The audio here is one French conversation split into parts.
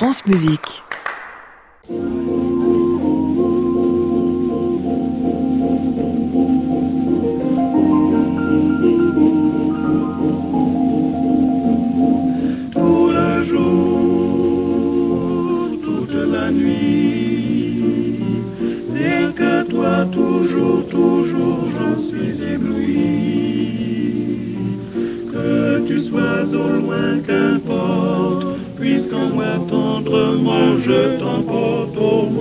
France Musique. Tendrement je t'emporte, oh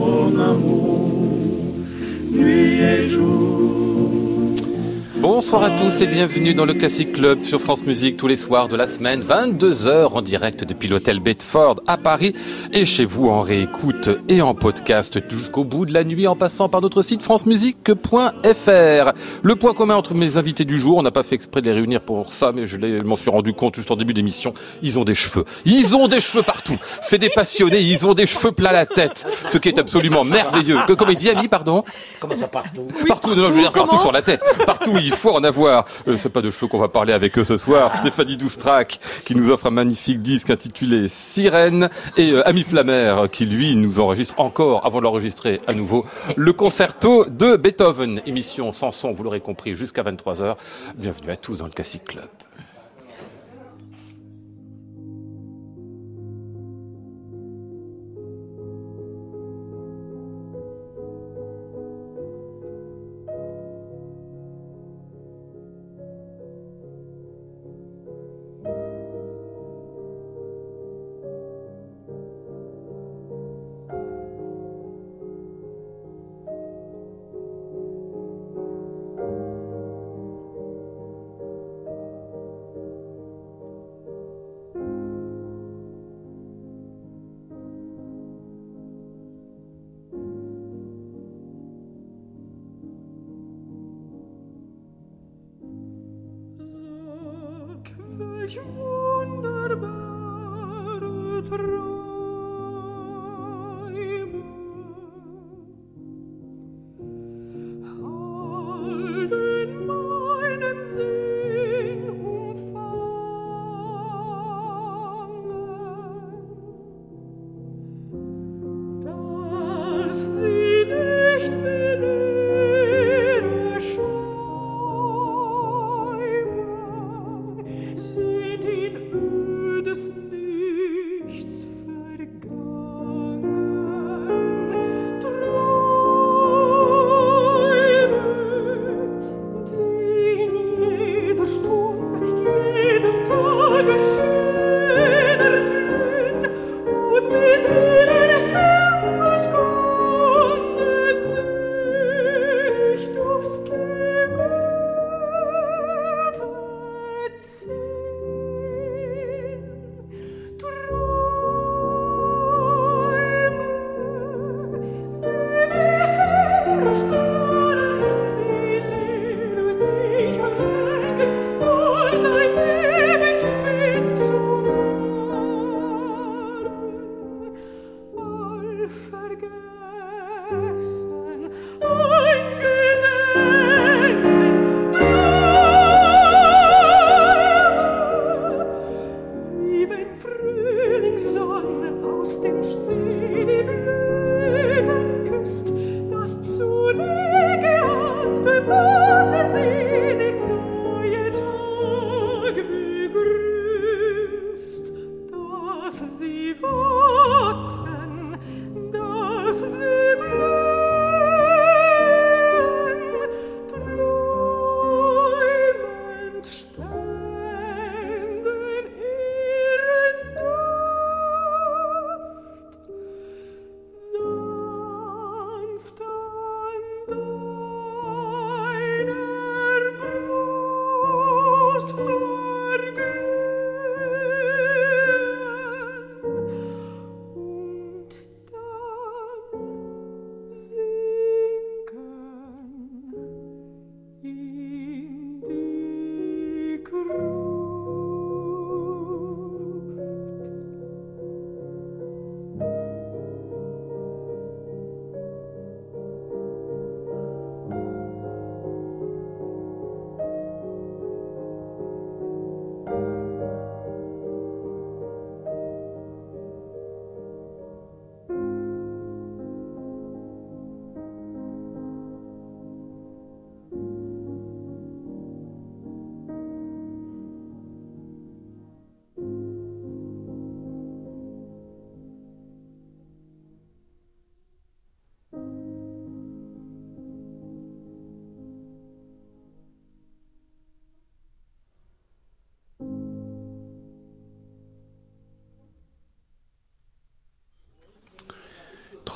Bonsoir à tous et bienvenue dans le Classic Club sur France Musique tous les soirs de la semaine, 22h en direct depuis l'hôtel Bedford à Paris et chez vous en réécoute et en podcast jusqu'au bout de la nuit en passant par notre site francemusique.fr. Le point commun entre mes invités du jour, on n'a pas fait exprès de les réunir pour ça mais je m'en suis rendu compte juste en début d'émission, ils ont des cheveux. Ils ont des cheveux partout. C'est des passionnés, ils ont des cheveux plein la tête, ce qui est absolument merveilleux. Que, comme il dit Ami, pardon? Comment ça partout? Partout, non, je veux dire partout sur la tête. Partout, il faut en avoir. Euh, c'est pas de cheveux qu'on va parler avec eux ce soir. Stéphanie Doustrac, qui nous offre un magnifique disque intitulé Sirène, et euh, Ami Flammer, qui lui nous enregistre encore, avant de l'enregistrer à nouveau, le concerto de Beethoven. Émission sans son, vous l'aurez compris, jusqu'à 23h. Bienvenue à tous dans le Classic Club.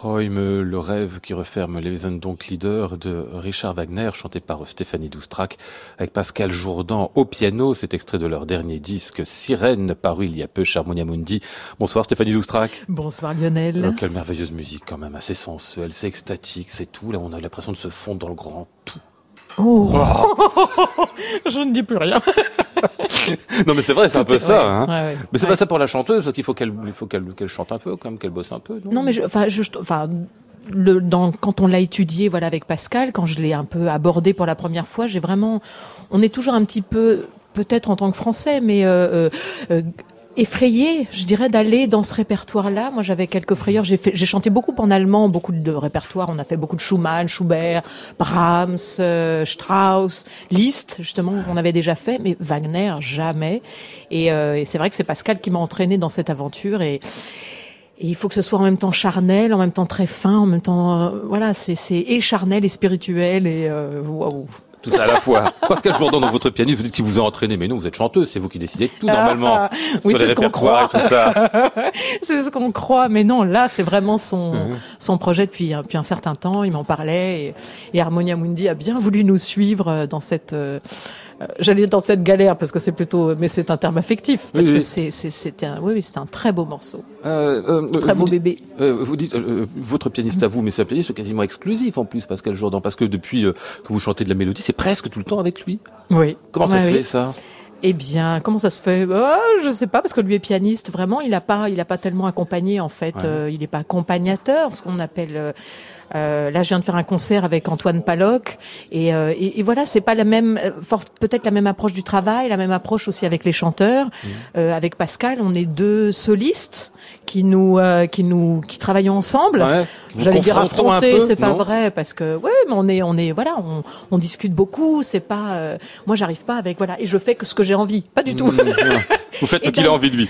Le rêve qui referme les donc leader de Richard Wagner, chanté par Stéphanie Doustrac, avec Pascal Jourdan au piano. C'est extrait de leur dernier disque Sirène, paru il y a peu chez Harmonia Mundi. Bonsoir Stéphanie Doustrac. Bonsoir Lionel. Euh, quelle merveilleuse musique quand même, assez sensuelle, c'est extatique, c'est tout. Là, on a l'impression de se fondre dans le grand tout. Oh. Je ne dis plus rien. non mais c'est vrai, c'est un peu Ouais, ça. Hein. ouais, ouais. Mais c'est pas ça pour la chanteuse, qu'il faut qu'elle, il faut qu'elle, qu'elle chante un peu, quand même, qu'elle bosse un peu. Non, Non, mais enfin, je, enfin, le, dans, quand on l'a étudié, voilà, avec Pascal, quand je l'ai un peu abordé pour la première fois, j'ai vraiment, on est toujours un petit peu, peut-être en tant que Français, mais euh, euh, euh, effrayé, je dirais, d'aller dans ce répertoire-là. Moi, j'avais quelques frayeurs. J'ai chanté beaucoup en allemand, beaucoup de répertoires. On a fait beaucoup de Schumann, Schubert, Brahms, euh, Strauss, Liszt, justement, on avait déjà fait, mais Wagner, jamais. Et, euh, et c'est vrai que c'est Pascal qui m'a entraîné dans cette aventure et et il faut que ce soit en même temps charnel, en même temps très fin, en même temps, euh, voilà, c'est c'est et charnel et spirituel et euh, waouh. Tout ça à la fois. Pascal Jourdan, dans votre pianiste, vous dites qu'il vous a entraîné, mais non, vous êtes chanteuse, c'est vous qui décidez de tout normalement. Ah, oui, c'est ce qu'on croit. et tout ça. c'est ce qu'on croit, mais non, là, c'est vraiment son Mhm. son projet depuis depuis un certain temps. Il m'en parlait et, et Harmonia Mundi a bien voulu nous suivre euh, dans cette euh, J'allais dire dans cette galère parce que c'est plutôt, mais c'est un terme affectif parce Oui, que oui. c'est un, oui, oui, c'est un très beau morceau, Euh, euh, très beau bébé. Euh, vous dites euh, euh, votre pianiste à vous, mais c'est un pianiste quasiment exclusif en plus, Pascal Jourdan, parce que depuis euh, que vous chantez de la mélodie, c'est presque tout le temps avec lui. Oui. Comment ça Ouais, se fait ça? Eh bien, comment ça se fait? Euh, Je sais pas parce que lui est pianiste. Vraiment, il a pas, il a pas tellement accompagné en fait. Ouais. Euh, il n'est pas accompagnateur, ce qu'on appelle. Euh, là, je viens de faire un concert avec Antoine Paloc et, euh, et, et voilà, c'est pas la même, euh, peut-être la même approche du travail, la même approche aussi avec les chanteurs. Euh, avec Pascal, on est deux solistes qui nous, euh, qui nous, qui travaillons ensemble. Ouais. J'allais dire affronter, c'est pas vrai parce que ouais, mais on est on est voilà, on, on discute beaucoup, c'est pas euh, moi j'arrive pas avec voilà et je fais que ce que j'ai envie, pas du tout. Mmh, ouais. Vous faites ce qu'il a envie de lui.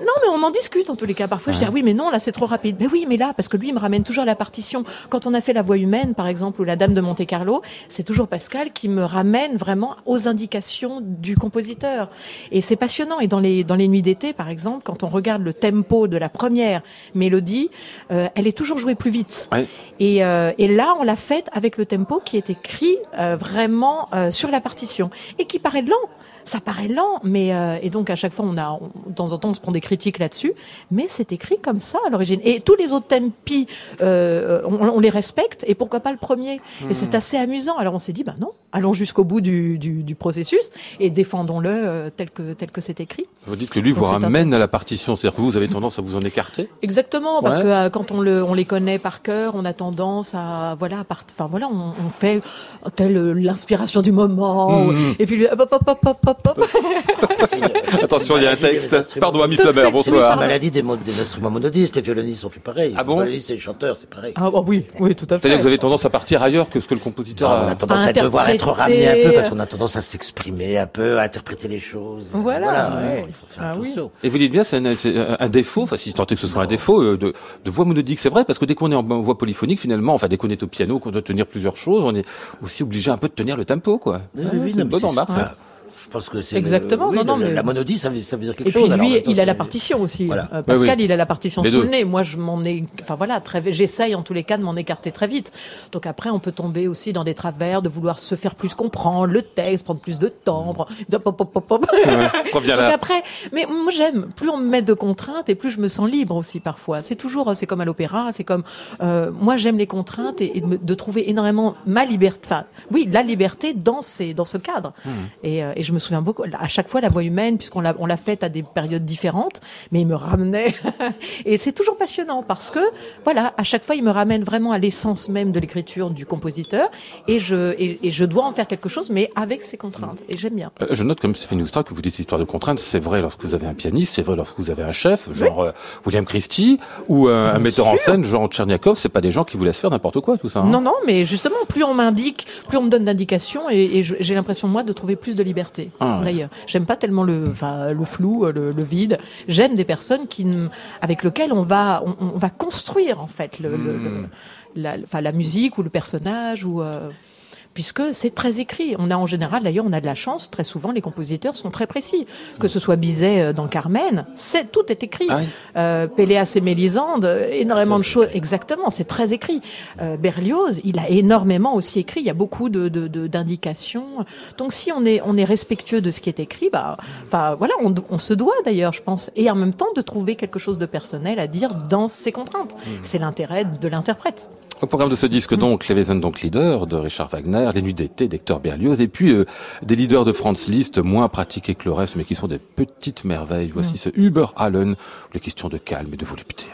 Non, mais on en discute en tous les cas. Parfois je dis ah oui, mais non, là c'est trop rapide. Mais oui, mais là parce que lui il me ramène toujours la partition. Quand on a fait la voix humaine par exemple ou la dame de Monte Carlo, c'est toujours Pascal qui me ramène vraiment aux indications du compositeur. Et c'est passionnant et dans les dans les nuits d'été par exemple, quand on regarde le tempo de la première mélodie, euh, elle est toujours jouée plus vite. Ouais. Et, euh, et là, on l'a faite avec le tempo qui est écrit euh, vraiment euh, sur la partition et qui paraît lent. Ça paraît lent, mais euh, et donc à chaque fois, on a on- de temps en temps, on se prend des critiques là-dessus, mais c'est écrit comme ça à l'origine. Et tous les autres tempi, euh, on, on les respecte. Et pourquoi pas le premier? Et c'est assez amusant. Alors on s'est dit, bah non, allons jusqu'au bout du, du, du processus et défendons-le euh, tel que tel que c'est écrit. Vous dites que lui vous Donc, ramène à la partition, c'est-à-dire que vous avez tendance à vous en écarter? Exactement, parce Ouais. que euh, quand on, le, on les connaît par cœur, on a tendance à voilà, enfin voilà, on, on fait euh, telle l'inspiration du moment, Mhm. et puis lui, hop, hop, hop, hop, hop, hop. Attention, il y a un texte. Pardon, Ami Donc, Flamer, c'est- C'est bonsoir. la maladie des, instruments monodistes. Les violonistes ont fait pareil. Ah bon Les violonistes et les chanteurs, c'est pareil. Ah bah oui, oui, tout à fait. C'est-à-dire que vous avez tendance à partir ailleurs que ce que le compositeur Non, on a. tendance à à devoir être ramené un peu parce qu'on a tendance à s'exprimer un peu, à interpréter les choses. Voilà, ouais. Il faut faire Ah oui. Et vous dites bien, c'est un, défaut, enfin si tant est que ce soit un défaut, euh, de, de voix monodique. C'est vrai, parce que dès qu'on est en voix polyphonique, finalement, enfin dès qu'on est au piano, qu'on doit tenir plusieurs choses, on est aussi obligé un peu de tenir le tempo, quoi. Oui, oui, oui, non, Je pense que c'est Exactement, le- oui, non, non, le- mais- la monodie, ça veut, ça veut dire quelque Et chose. puis en lui, temps, il a la partition aussi. Voilà. Euh, Pascal, oui. il a la partition Les sous deux. le nez. Moi, je m'en ai, enfin voilà, très, j'essaye en tous les cas de m'en écarter très vite. Donc après, on peut tomber aussi dans des travers de vouloir se faire plus comprendre le texte, prendre plus de temps, prendre- de pop, pop, pop, pop. Reviens Donc après, mais moi j'aime. Plus on me met de contraintes et plus je me sens libre aussi parfois. C'est toujours, c'est comme à l'opéra, c'est comme euh, moi j'aime les contraintes et, et de, trouver énormément ma liberté. Enfin, oui, la liberté dans ces dans ce cadre. Et, euh, et je me souviens beaucoup. À chaque fois, la voix humaine, puisqu'on l'a on l'a faite à des périodes différentes, mais il me ramenait. et c'est toujours passionnant parce que voilà, à chaque fois, il me ramène vraiment à l'essence même de l'écriture du compositeur et je et, et je dois en faire quelque chose, mais avec ses contraintes. Et j'aime bien. Euh, Je note comme Stéphane Oustra que vous dites histoire de contraintes, c'est vrai lorsque vous avez un pianiste, c'est vrai lorsque vous avez un chef, genre euh, William Christie, ou euh, un metteur en scène, genre Tcherniakov, c'est pas des gens qui vous laissent faire n'importe quoi, tout ça. hein. Non, non, mais justement, plus on m'indique, plus on me donne d'indications, et, j'ai l'impression moi de trouver plus de liberté. Ah ouais. D'ailleurs, j'aime pas tellement le, enfin, le flou, le, le vide. J'aime des personnes qui, avec lesquelles on va, on, on va construire en fait le, Hmm. le- la, enfin, la musique ou le personnage ou. euh, puisque c'est très écrit. On a en général, d'ailleurs, on a de la chance. Très souvent, les compositeurs sont très précis. Que ce soit Bizet euh, dans Carmen, c'est tout est écrit. Ah oui. Euh, Péléas et Mélisande, énormément Ça, de choses. Exactement, c'est très écrit. Euh, Berlioz, il a énormément aussi écrit. Il y a beaucoup de de- de- d'indications. Donc, si on est on est respectueux de ce qui est écrit, bah, enfin voilà, on, on se doit d'ailleurs, je pense, et en même temps de trouver quelque chose de personnel à dire dans ses contraintes. C'est l'intérêt de l'interprète. Au programme de ce disque, donc, les donc leader de Richard Wagner, les nuits d'été d'Hector Berlioz, et puis euh, des leaders de Franz Liszt, moins pratiqués que le reste, mais qui sont des petites merveilles. Voici ce Uber Allen, les questions de calme et de volupté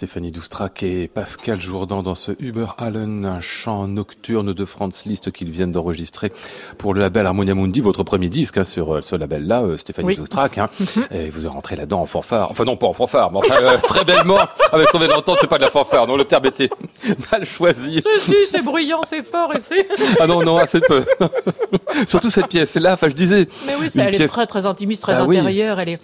Stéphanie Doustrac et Pascal Jourdan dans ce Uber Allen, un chant nocturne de Franz Liszt qu'ils viennent d'enregistrer pour le label Harmonia Mundi, votre premier disque hein, sur euh, ce label-là, euh, Stéphanie Oui. Doustrac. Hein, et vous êtes rentré là-dedans en fanfare. Enfin non, pas en fanfare, mais enfin euh, très bellement. Avec son d'entendre, c'est pas de la fanfare. Non, le terme était mal choisi. Si, si, c'est bruyant, c'est fort, et c'est... Ah non, non, assez peu. Surtout cette pièce. Là, enfin je disais, Mais oui, ça, elle est très, très intimiste, très Ah oui. intérieure, elle est...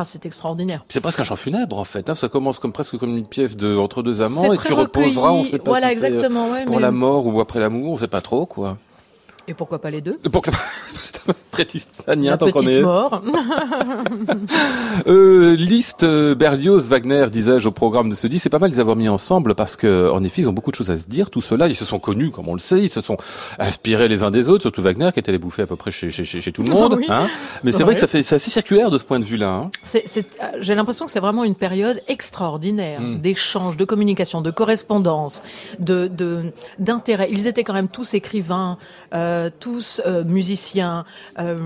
Ah, c'est extraordinaire. C'est presque un chant funèbre en fait. Hein. Ça commence comme presque comme une pièce de entre deux amants et tu reposeras. On sait pas Voilà, si euh, exactement. Ouais, pour mais- la mort ou après l'amour. On sait pas trop quoi. Et pourquoi pas les deux? que Trétistanien, La tant qu'on est. mort. Euh, Liszt, euh, Berlioz, Wagner, disais-je au programme de ce dit, c'est pas mal de les avoir mis ensemble parce que, en effet, ils ont beaucoup de choses à se dire. Tout cela, ils se sont connus, comme on le sait, ils se sont inspirés les uns des autres, surtout Wagner qui était les bouffer à peu près chez, chez, chez, chez tout le monde. Oui. Hein Mais c'est vrai que ça fait, c'est assez circulaire de ce point de vue-là. Hein. C'est- c'est- euh, J'ai l'impression que c'est vraiment une période extraordinaire Mm. d'échanges, de communication, de correspondance, de de- d'intérêt. Ils étaient quand même tous écrivains, euh, tous euh, musiciens. Euh,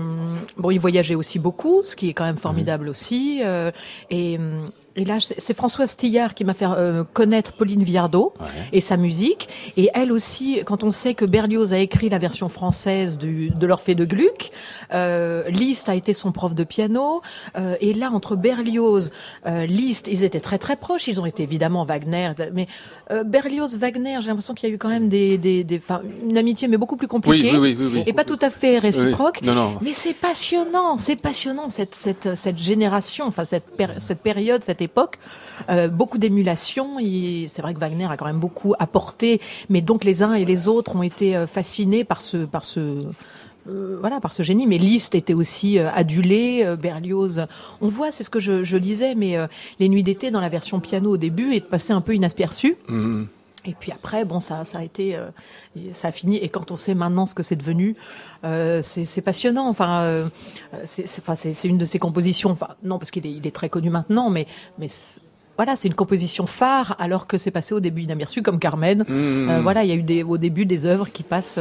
bon, ils voyageaient aussi beaucoup, ce qui est quand même formidable aussi. euh, et, hum, et là, c'est Françoise Tillard qui m'a fait euh, connaître Pauline Viardot Ouais. et sa musique. Et elle aussi, quand on sait que Berlioz a écrit la version française du, de l'Orphée de Gluck, euh, Liszt a été son prof de piano. euh, et là, entre Berlioz, euh, Liszt, ils étaient très très proches. Ils ont été évidemment Wagner, mais euh, Berlioz, Wagner, j'ai l'impression qu'il y a eu quand même des, des, des, enfin, une amitié, mais beaucoup plus compliquée. oui, oui, oui, oui. Et pas tout à fait réciproque. Non, non. Mais c'est passionnant, c'est passionnant cette cette cette génération, enfin cette péri- cette période, cette époque. Euh, beaucoup d'émulation. C'est vrai que Wagner a quand même beaucoup apporté, mais donc les uns et les autres ont été euh, fascinés par ce par ce euh, voilà, par ce génie. Mais Liszt était aussi euh, adulé, euh, Berlioz. On voit, c'est ce que je, je lisais, mais les nuits d'été dans la version piano au début est passé un peu inaperçu. Mhm. Et puis après, bon, ça, ça a été, euh, ça a fini. Et quand on sait maintenant ce que c'est devenu, euh, c'est passionnant. Enfin, euh, c'est enfin, une de ses compositions. Enfin, non, parce qu'il est, il est très connu maintenant, mais, mais voilà, c'est une composition phare, alors que c'est passé au début inaperçu, comme Carmen. Mhm. Euh, voilà, il y a eu des, au début des œuvres qui passent.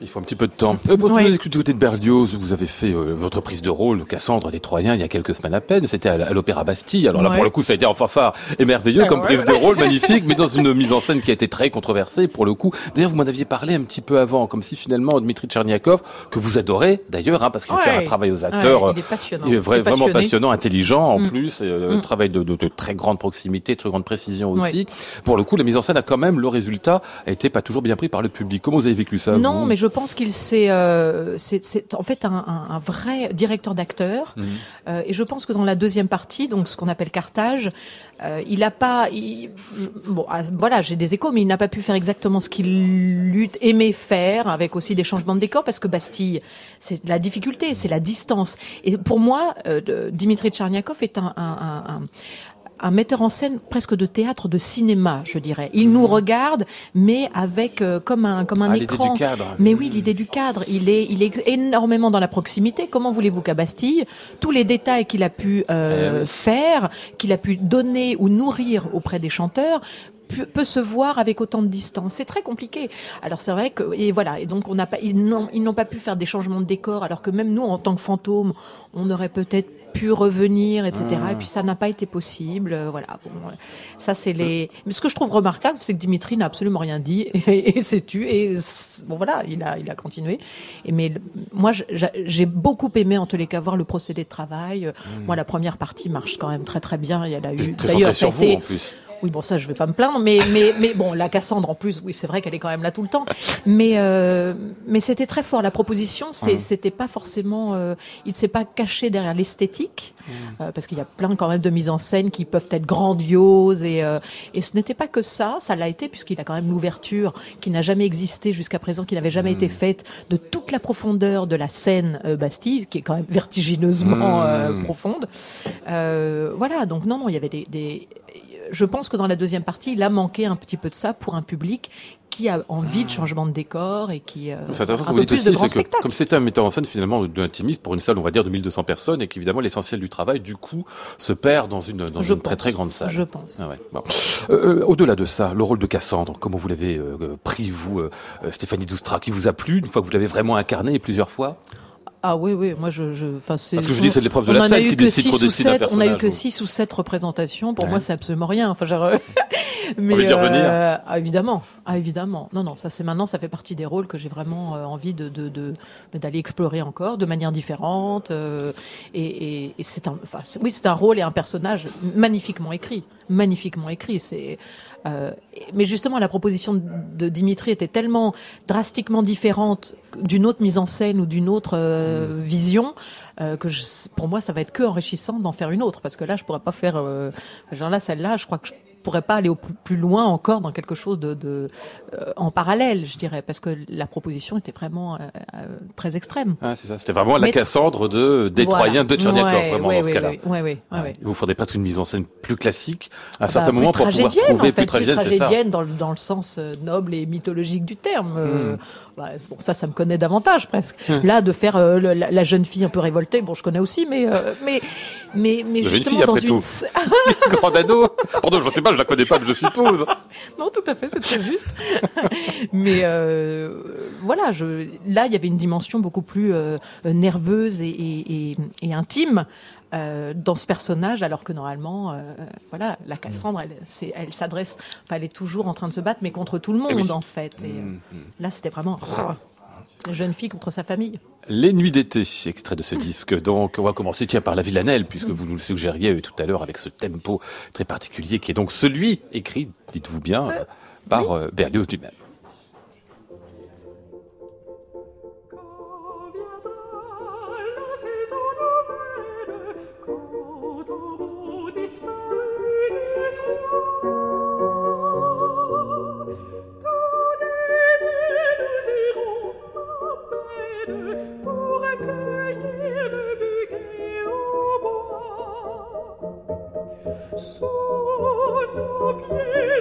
Il faut un petit peu de temps. Euh, pour Ouais. du côté de Berlioz, vous avez fait euh, votre prise de rôle, Cassandre des Troyens, il y a quelques semaines à peine. C'était à, l'Opéra Bastille. Alors là, pour le coup, ça a été en fanfare et merveilleux Ah comme ouais. prise de rôle, magnifique, mais dans une mise en scène qui a été très controversée pour le coup. D'ailleurs, vous m'en aviez parlé un petit peu avant, comme si finalement Dmitri Tcherniakov, que vous adorez d'ailleurs, hein, parce qu'il Ouais. fait un travail aux acteurs. ouais, euh, il est passionnant. il est vrai- Il est vraiment passionnant, intelligent en Mm. plus, et, euh, Mm. travail de, de- de très grande proximité, très grande précision Ouais. aussi. Pour le coup, la mise en scène a quand même, le résultat a été pas toujours bien pris par le public. Comment vous avez vécu ça Non, vous mais je pense qu'il s'est, euh, c'est en fait un, un- un vrai directeur d'acteur. Mhm. Euh, et je pense que dans la deuxième partie, donc ce qu'on appelle Carthage, euh, il a pas, il- je- bon, ah, voilà, j'ai des échos, mais il n'a pas pu faire exactement ce qu'il eût aimé faire, avec aussi des changements de décor, parce que Bastille, c'est la difficulté, c'est la distance. Et pour moi, Dimitri Tcherniakov est un, un, un- metteur en scène presque de théâtre, de cinéma, je dirais. Il nous regarde, mais avec euh, comme un comme un Ah, l'idée écran. du cadre. Mais oui, l'idée du cadre, il est, il est énormément dans la proximité. Comment voulez-vous qu'à Bastille, tous les détails qu'il a pu euh, Eh oui. faire, qu'il a pu donner ou nourrir auprès des chanteurs, peut se voir avec autant de distance? C'est très compliqué. Alors c'est vrai que et voilà et donc on n'a pas ils n'ont ils n'ont pas pu faire des changements de décor alors que même nous en tant que fantômes on aurait peut-être pu revenir etc Ah. et puis ça n'a pas été possible Euh, voilà. Bon euh, ça c'est les mais ce que je trouve remarquable c'est que Dimitri n'a absolument rien dit et, et s'est tu et bon voilà il a il a continué. Et mais moi j'ai beaucoup aimé en tous les cas voir le procédé de travail. Euh, moi la première partie marche quand même très très bien. Il y a eu d'ailleurs ça sur a vous été en plus. Oui, bon, ça, je vais pas me plaindre, mais mais mais bon, la Cassandre en plus, oui, c'est vrai qu'elle est quand même là tout le temps. Mais euh, mais c'était très fort. La proposition, c'est c'était pas forcément, euh, il s'est pas caché derrière l'esthétique, Hum. euh, parce qu'il y a plein quand même de mises en scène qui peuvent être grandioses et euh, et ce n'était pas que ça. Ça l'a été puisqu'il a quand même l'ouverture qui n'a jamais existé jusqu'à présent, qui n'avait jamais été faite de toute la profondeur de la scène euh, Bastille, qui est quand même vertigineusement Hum. euh, profonde. Euh, voilà, donc non, non, il y avait des, des- Je pense que dans la deuxième partie, il a manqué un petit peu de ça pour un public qui a envie de changement de décor et qui euh, C'est intéressant ce que un vous peu dites plus de aussi, grands c'est que spectacles. comme c'était un metteur en scène finalement de intimiste pour une salle, on va dire de 1200 personnes, et qu'évidemment l'essentiel du travail, du coup, se perd dans une, dans Je une très pense. très grande salle. Je pense. Ah ouais, bon. Euh, euh, Au-delà de ça, le rôle de Cassandre, comment vous l'avez euh, pris, vous, Stéphanie Doustra, qui vous a plu une fois que vous l'avez vraiment incarné plusieurs fois? Ah oui, oui, moi je, je, enfin c'est. Parce que je dis, c'est l'épreuve de on la qui décide On a eu que ou- six ou sept représentations. Pour Ouais. moi, c'est absolument rien. Enfin, genre, mais Envie revenir ah, évidemment, ah évidemment. Non, non, ça c'est maintenant, ça fait partie des rôles que j'ai vraiment euh, envie de de de- d'aller explorer encore de manière différente. euh, et et, et c'est un, enfin, c'est- oui, c'est un rôle et un personnage magnifiquement écrit, magnifiquement écrit. C'est euh, mais justement, la proposition de, Dimitri était tellement drastiquement différente d'une autre mise en scène ou d'une autre euh, vision euh, que je, pour moi, ça va être que enrichissant d'en faire une autre, parce que là, je pourrais pas faire, euh, genre là, celle-là, je crois que je pourrais pas aller au plus, loin encore dans quelque chose de, de euh, en parallèle, je dirais, parce que la proposition était vraiment euh, euh, très extrême. Ah, c'est ça. C'était vraiment la Mais- Cassandre de des Voilà. Troyens de Tcherniakov, Ouais, vraiment ouais, dans ce ouais, cas-là. ouais, Ah. Il vous faudrait presque une mise en scène plus classique à un Bah, certain moment pour pouvoir trouver en fait, plus tragédienne, tragédienne dans, le- dans le sens euh, noble et mythologique du terme. Euh, Hmm. Bah, bon, ça, ça me connaît davantage presque. Là, de faire euh, le- la, la jeune fille un peu révoltée, bon, je connais aussi, mais euh, mais mais mais La jeune justement fille, dans après une tout. Grand ado. Pardon, je sais pas, je la connais pas, mais je suppose. non, tout à fait, c'est très juste. mais euh, voilà, je là, il y avait une dimension beaucoup plus nerveuse et, et, et, et intime. Euh, dans ce personnage, alors que normalement, euh, voilà, la Cassandre, elle, s'adresse, enfin, elle est toujours en train de se battre, mais contre tout le monde Eh oui. en fait. Et, euh, Mm, mm. Là, c'était vraiment la jeune fille contre sa famille. Les Nuits d'été, extrait de ce disque. Donc, on va commencer tiens, par la Villanelle, puisque vous nous le suggériez tout à l'heure avec ce tempo très particulier qui est donc celui écrit, dites-vous bien, par Berlioz lui-même.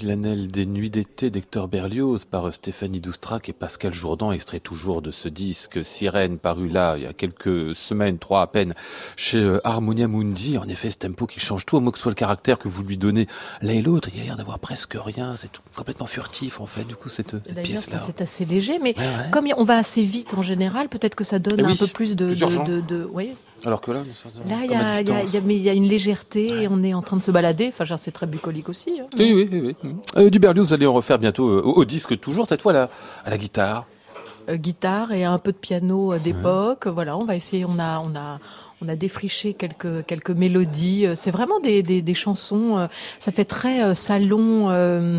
Villanelle des Nuits d'été d'Hector Berlioz par Stéphanie Doustrac et Pascal Jourdan, extrait toujours de ce disque Sirène paru là il y a quelques semaines, trois à peine, chez euh, Harmonia Mundi. En effet, ce tempo qui change tout, au mot que soit le caractère que vous lui donnez l'un et l'autre, il y a l'air d'avoir presque rien, c'est complètement furtif en fait, du coup, cette, cette pièce-là. c'est assez léger, mais Ouais, ouais. comme on va assez vite en général, peut-être que ça donne Eh un peu plus de, de- oui. Alors que là, Là, il y y a- y une légèreté et on est en train de se balader. Enfin, c'est très bucolique aussi. hein. Oui, oui, oui. oui. Euh, du Berlioz, vous allez en refaire bientôt euh, au, disque, toujours, cette fois là, à la guitare. Euh, guitare et un peu de piano euh, d'époque. Voilà, on va essayer. On a, on a, on a défriché quelques quelques mélodies. Euh, C'est vraiment des, des, des chansons. euh, Ça fait très euh, salon. euh,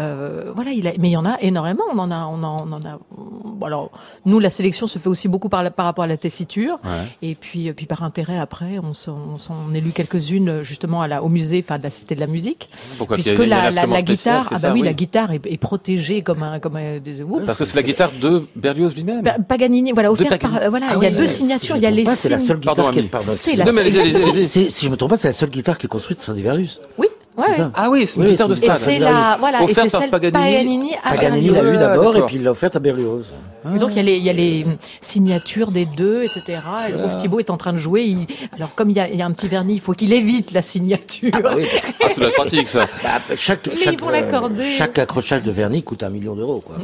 euh, voilà, il a, mais il y en a énormément. On en a, on en, on en a. bon, alors, nous, la sélection se fait aussi beaucoup par, la- par rapport à la tessiture. Ouais. Et puis, euh, puis par intérêt, après, on s'en on s'en élu quelques-unes justement à la, au musée, enfin de la Cité de la Musique, Pourquoi puisque Puis il y a- il y a la, la, la spécial, guitare, c'est ah ça, bah oui, oui. la guitare est, est protégée comme un, comme un, des- oups. Parce que c'est la guitare de Berlioz lui-même. Pa- Paganini, voilà, offert par, voilà, Ah il y a deux signatures, si il y a les signes. seule guitare Pardon, pardon, C'est la- Non, mais. Si, je me trompe pas, c'est la seule guitare qui est construite sans des Verus. Oui, Ouais. C'est ça. Ah oui, c'est une Oui, guitare de c'est- Et stade. c'est la, voilà, et Offerte c'est par celle Paganini. Paganini à Paganini l'a eu d'abord et puis il l'a offerte à Berlioz. Et donc il y a les, il y a les signatures des deux, etc. Et le pauvre Thibaut est en train de jouer. il- alors comme il y, a, il y a un petit vernis, il faut qu'il évite la signature. Ah bah oui, parce que Ah, ça doit être pratique, ça. bah, chaque, Mais chaque, ils vont l'accorder. chaque accrochage de vernis coûte un million d'euros. quoi.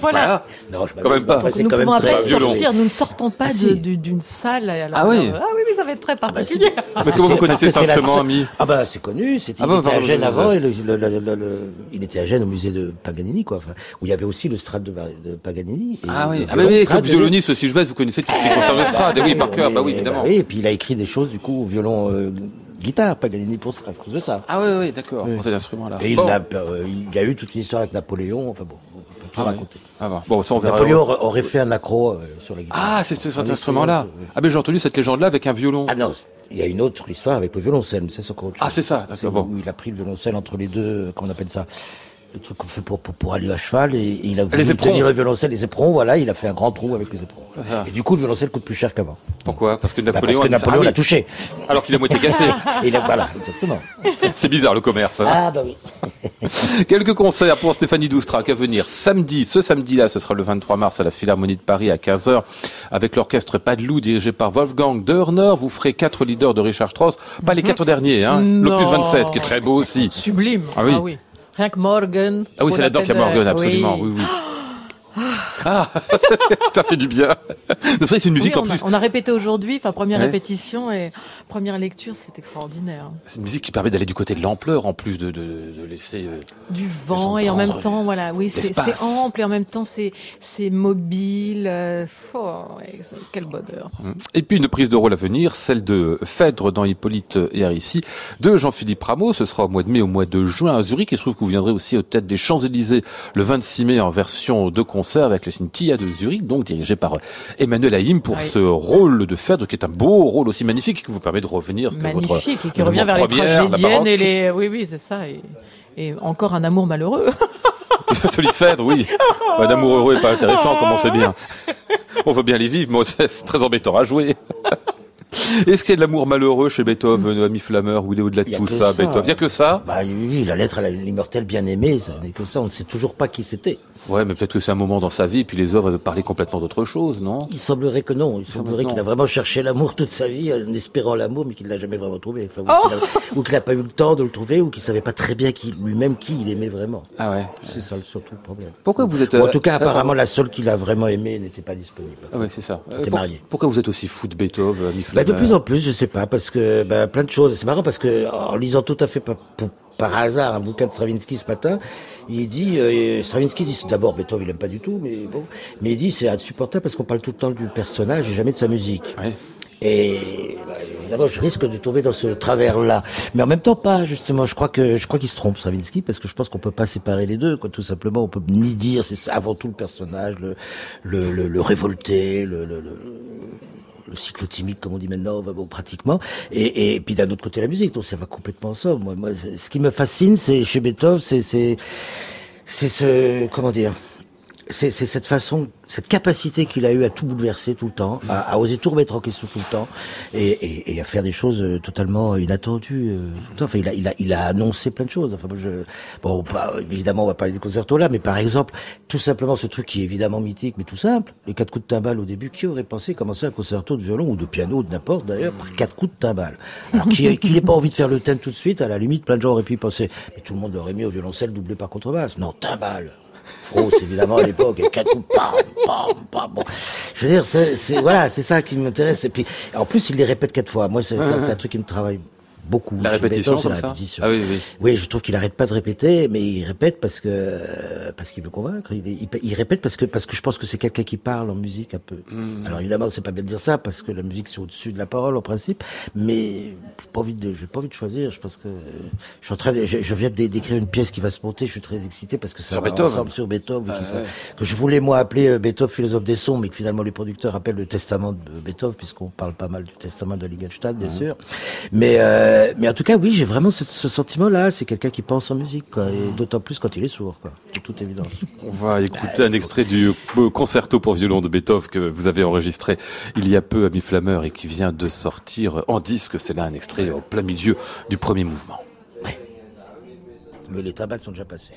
voilà. Non, je Quand même pas. C'est Nous quand pouvons à peine sortir. Nous ne sortons pas Ah, si. d'une salle. alors- Ah oui. Ah oui, oui, ça va être très bah, particulier. Mais comment vous connaissez cet c'est la instrument, ami Ah bah c'est connu, c'était Ah il était à Gênes avant et il était à Gênes au musée de Paganini quoi, où il y avait aussi le Strad de, de Paganini. Ah oui, le ah bah oui, comme violoniste, si je baisse, vous connaissez tout ce qui concerne le Strad. Et oui, par cœur, bah oui, évidemment. oui, et puis il a écrit des choses du coup au violon euh, guitare Paganini pour ça, à cause de ça. Ah oui, oui, d'accord, pour cet instrument-là. Et il, a, euh, il y a eu toute une histoire avec Napoléon, enfin bon, on peut tout Ah raconter. Ah bon. Bon, ça on verra. Napoléon aurait- aurait fait un accro euh, sur la guitare. Ah, c'est cet instrument-là. instrument, oui. Ah ben j'ai entendu cette légende-là avec un violon. Ah non, il y a une autre histoire avec le violoncelle, mais ça c'est autre chose. Ah, c'est ça, d'accord, C'est bon. Où il a pris le violoncelle entre les deux, euh, comment on appelle ça? Le truc qu'on fait pour, pour, pour aller à cheval et, et il a voulu Les éperons. tenir le violoncelle, les éperons, voilà, il a fait un grand trou avec les éperons. Ah. Et du coup, le violoncelle coûte plus cher qu'avant. Pourquoi Parce que Bah, Napoléon, parce que a dit ça. Napoléon Ah l'a oui, touché. alors qu'il a moitié cassé. Et il a, voilà, exactement. C'est bizarre le commerce. hein. Ah bah oui. Quelques concerts pour Stéphanie Doustrac à venir samedi. Ce samedi-là, ce sera le 23 mars à la Philharmonie de Paris à 15h avec l'orchestre Padelou dirigé par Wolfgang Dörner. Vous ferez quatre leaders de Richard Strauss. Pas les quatre derniers, hein. L'opus Non. 27 qui est très beau aussi. Sublime. Ah oui. Rien que Morgan. Ah oui, c'est là-dedans qu'il y a Morgan, absolument. Oui, oui. Ah, ça fait du bien. Donc ça, c'est une musique Oui, en on, plus. a, on a répété aujourd'hui, enfin première Ouais. répétition et première lecture, c'est extraordinaire. C'est une musique qui permet d'aller du côté de l'ampleur en plus de, de, de laisser. euh, Du vent et en même temps, voilà, oui, c'est ample et en même temps c'est c'est mobile. euh, oh, ouais, quel bonheur. Et puis une prise de rôle à venir, celle de Phèdre dans Hippolyte et Aricie, de Jean-Philippe Rameau. Ce sera au mois de mai, au mois de juin à Zurich. Il se trouve que vous viendrez aussi aux têtes des Champs-Élysées le 26 mai en version de concert avec la Cynthia de Zurich, donc dirigée par Emmanuel Haïm pour oui. ce rôle de Phèdre qui est un beau rôle aussi magnifique qui vous permet de revenir. votre- Magnifique et qui revient vers les première, la tragédiennes et les, oui, oui, c'est ça. Et, et encore un amour malheureux. Celui de Phèdre, oui. Ouais, D'amour heureux et pas intéressant, comment c'est bien. On veut bien les vivre, mais c'est très embêtant à jouer. Est-ce qu'il y a de l'amour malheureux chez Beethoven, Ami Flammer, ou il est au-delà de Il y a tout ça, ça. Beethoven? Il n'y a que ça? Bah oui, la lettre à la- l'immortel bien-aimé, ça n'est que ça, on ne sait toujours pas qui c'était. Ouais, mais peut-être que c'est un moment dans sa vie, et puis les œuvres avaient parlé complètement d'autre chose, non? Il semblerait que non. Il semblerait qu'il a vraiment cherché l'amour toute sa vie, en espérant l'amour, mais qu'il l'a jamais vraiment trouvé. Enfin, ou qu'il n'a pas eu le temps de le trouver, ou qu'il savait pas très bien qui, lui-même qui il aimait vraiment. Ah ouais. C'est ça le surtout le problème. Pourquoi vous êtes... Ou en euh, tout cas, apparemment, la seule qu'il a vraiment aimée n'était pas disponible. Ah ouais, c'est ça. Euh, pour- marié. Pourquoi vous êtes aussi fou de Beethoven, Ami Bah, de plus en plus, je sais pas, parce que bah, plein de choses. C'est marrant parce que en lisant tout à fait par, hasard un bouquin de Stravinsky ce matin, il dit euh, Stravinsky dit d'abord Beethoven il aime pas du tout, mais bon, mais il dit c'est insupportable parce qu'on parle tout le temps du personnage et jamais de sa musique. Ouais. Et bah, évidemment, je risque de tomber dans ce travers-là, mais en même temps pas. Justement, je crois que je crois qu'il se trompe Stravinsky parce que je pense qu'on peut pas séparer les deux. Quoi, tout simplement, on peut ni dire c'est avant tout le personnage, le le, le, le révolté, le, le, le le cyclotimique, comme on dit maintenant, bah, bon, pratiquement. Et, et puis d'un autre côté, la musique. Donc ça va complètement ensemble. Moi, moi, ce qui me fascine, c'est chez Beethoven, c'est c'est ce comment dire. C'est cette façon, cette capacité qu'il a eu à tout bouleverser tout le temps, à, à oser tout remettre en question tout le temps, et, et, et à faire des choses euh, totalement inattendues. euh, tout le temps. Enfin, il a, il a, il a annoncé plein de choses. Enfin, je, bon, pas- évidemment, on va parler du concerto là, mais par exemple, tout simplement ce truc qui est évidemment mythique, mais tout simple, les quatre coups de timbale au début. Qui aurait pensé commencer un concerto de violon ou de piano ou de n'importe d'ailleurs par quatre coups de timbale? Alors qui, qui n'ait pas envie de faire le thème tout de suite, à la limite, plein de gens auraient pu penser, mais tout le monde aurait mis au violoncelle doublé par contrebasse. Non, timbale. Fausse, évidemment, à l'époque, et quatre pam, pam, pam. Je veux dire, c'est, voilà, c'est ça qui m'intéresse. Et puis, en plus, il les répète quatre fois. Moi, c'est, c'est un truc qui me travaille beaucoup. La répétition, c'est la ça répétition. Ah oui, oui. Oui, je trouve qu'il arrête pas de répéter, mais il répète parce que parce qu'il veut convaincre. Il, il, il répète parce que parce que je pense que c'est quelqu'un qui parle en musique un peu. Hmm. Alors évidemment, c'est pas bien de dire ça parce que la musique c'est au-dessus de la parole en principe, mais pas envie de j'ai pas envie de choisir. Je pense que je suis en train de, je, je viens d'écrire une pièce qui va se monter. Je suis très excité parce que ça Sur va Beethoven. ensemble sur Beethoven, Ah, qui ça- que je voulais moi appeler euh, Beethoven philosophe des sons, mais que finalement les producteurs appellent le testament de Beethoven puisqu'on parle pas mal du testament de Ligenstadt, bien sûr. Mais euh, mais en tout cas, oui, j'ai vraiment ce, ce sentiment-là. C'est quelqu'un qui pense en musique, quoi, et d'autant plus quand il est sourd, quoi, de toute évidence. On va écouter un extrait du euh, concerto pour violon de Beethoven que vous avez enregistré il y a peu à Mi Flammer et qui vient de sortir en disque. C'est là un extrait au plein milieu du premier mouvement. Ouais. Mais les timbales sont déjà passés.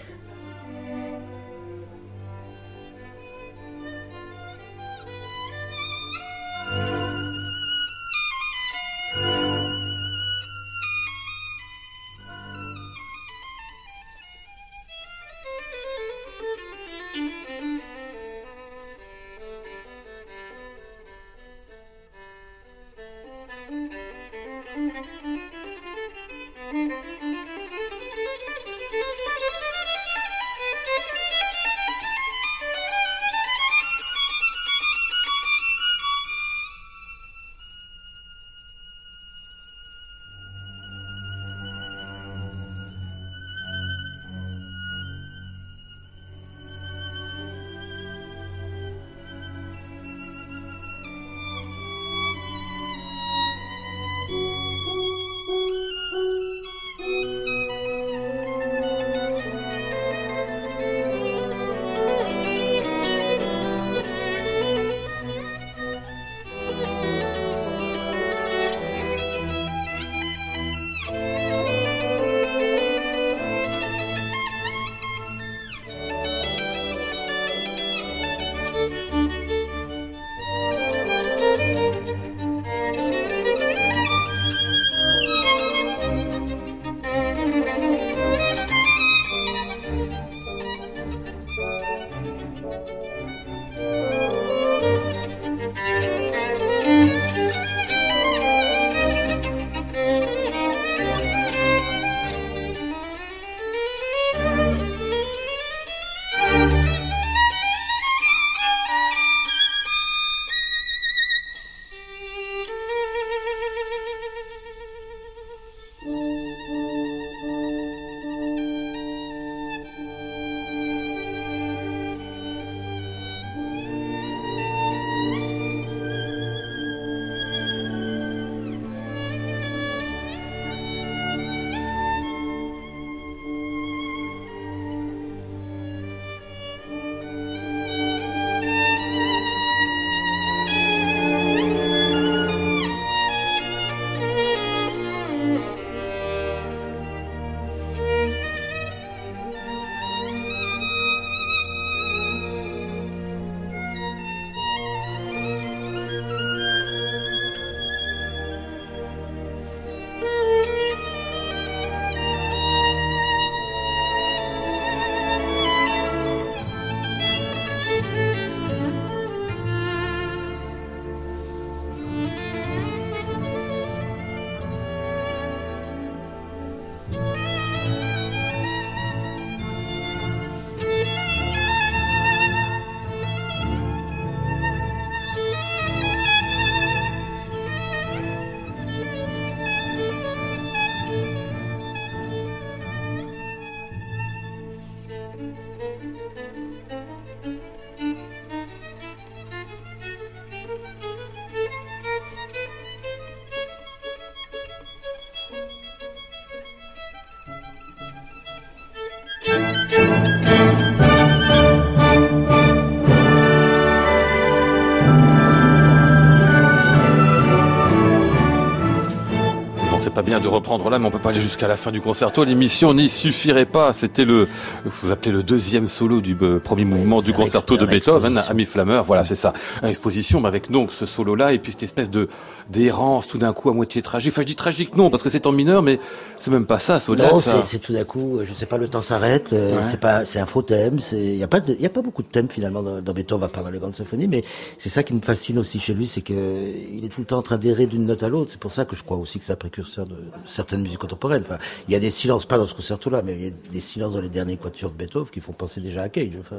Bien de reprendre là, mais on peut pas aller jusqu'à la fin du concerto. L'émission n'y suffirait pas. C'était le, vous appelez le deuxième solo du euh, premier mouvement du concerto de Beethoven, Ami Flammer. Voilà, c'est ça. Une exposition, mais avec donc ce solo-là et puis cette espèce de d'errance tout d'un coup à moitié tragique. Enfin, je dis tragique non, parce que c'est en mineur, mais c'est même pas ça. Non, c'est c'est tout d'un coup, je sais pas, le temps s'arrête. euh, Ouais. C'est pas, c'est un faux thème. C'est, il y a pas il y a pas beaucoup de thèmes finalement dans, dans Beethoven, à part dans les grandes symphonies, mais c'est ça qui me fascine aussi chez lui, c'est que il est tout le temps en train d'errer d'une note à l'autre. C'est pour ça que je crois aussi que c'est un précurseur de certaines musiques contemporaines. Enfin, il y a des silences, pas dans ce concerto-là, mais il y a des silences dans les derniers quatuors de Beethoven qui font penser déjà à Cage. Enfin,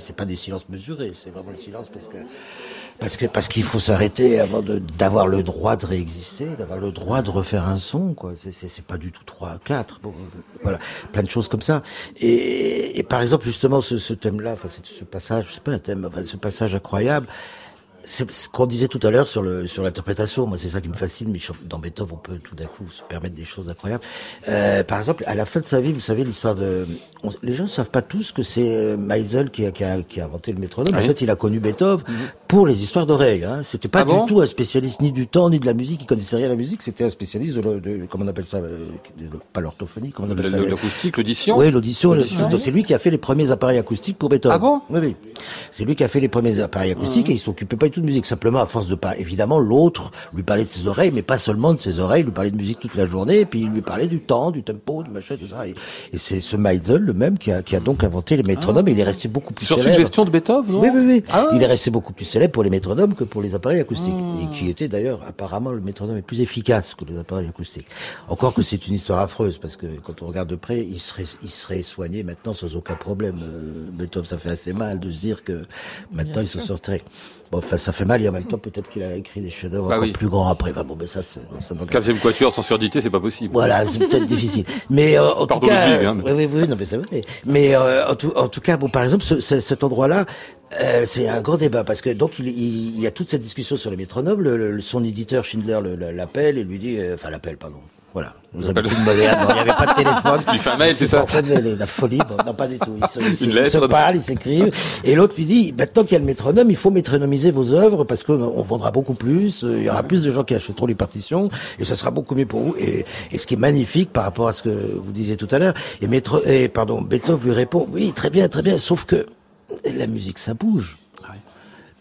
c'est pas des silences mesurés, c'est vraiment le silence parce que parce que parce qu'il faut s'arrêter avant de d'avoir le droit de réexister, d'avoir le droit de refaire un son quoi. C'est pas du tout trois quatre. Bon, euh, voilà, plein de choses comme ça. Et, et par exemple justement ce, ce thème-là, enfin c'est ce passage, c'est pas un thème, enfin ce passage incroyable. C'est ce qu'on disait tout à l'heure sur le sur l'interprétation. Moi, c'est ça qui me fascine. Mais dans Beethoven, on peut tout d'un coup se permettre des choses incroyables. Euh, par exemple, à la fin de sa vie, vous savez l'histoire de. les gens ne savent pas tous que c'est euh, Meisel qui a, qui, a, qui a inventé le métronome. En fait, il a connu Beethoven mhm. pour les histoires d'oreilles. Hein. C'était pas ah du tout un spécialiste ni du temps ni de la musique. Il connaissait rien à la musique. C'était un spécialiste de, de, comment on appelle ça, euh, pas l'orthophonie, comment on appelle ça L'acoustique, l'audition. Oui, l'audition. C'est lui qui a fait les premiers appareils acoustiques pour Beethoven. Ah bon? Oui, oui. C'est lui qui a fait les premiers appareils acoustiques mhm. et il s'occupait pas du tout de musique. Simplement, à force de pas, évidemment, l'autre lui parlait de ses oreilles, mais pas seulement de ses oreilles. Il lui parlait de musique toute la journée, et puis il lui parlait du temps, du tempo, du machin, tout ça. Et, c'est ce Meisel, le même, qui a, qui a donc inventé les métronomes. et il est resté beaucoup plus Sur célèbre. suggestion de Beethoven, Oui, oui, oui. Ah il est resté beaucoup plus célèbre pour les métronomes que pour les appareils acoustiques. Et qui était d'ailleurs, apparemment, le métronome est plus efficace que les appareils acoustiques. Encore que c'est une histoire affreuse, parce que quand on regarde de près, il serait, il serait soigné maintenant sans aucun problème. Euh, Beethoven, ça fait assez mal de se dire que maintenant il se sortirait. Bon, enfin, ça fait mal, et en même temps, peut-être qu'il a écrit des chefs-d'œuvre bah encore plus grands après. Bah, bon, mais ça, ça Quatrième quatuor sans surdité, c'est pas possible. Voilà, c'est peut-être difficile. Mais, euh, en tout cas. Hein, mais... Oui, oui, oui, non, mais c'est vrai. Mais, euh, en, tout, en tout cas, bon, par exemple, ce, cet endroit-là, euh, c'est un grand débat parce que donc il, il, y a toute cette discussion sur les métronomes. Le, son éditeur Schindler l'appelle et lui dit, euh, enfin l'appelle, pardon, voilà. Nous habitudes modernes. il n'y avait pas de téléphone. Il fait un mail, c'est ça? La folie. non, pas du tout. Ils se, ils se parlent, ils s'écrivent. Et l'autre lui dit, maintenant qu'il y a le métronome, il faut métronomiser vos œuvres parce qu'on vendra beaucoup plus. Il y aura plus de gens qui achèteront les partitions et ça sera beaucoup mieux pour vous. Et, et ce qui est magnifique par rapport à ce que vous disiez tout à l'heure. Et, métro, et pardon, Beethoven lui répond, oui, très bien, très bien. Sauf que la musique, ça bouge.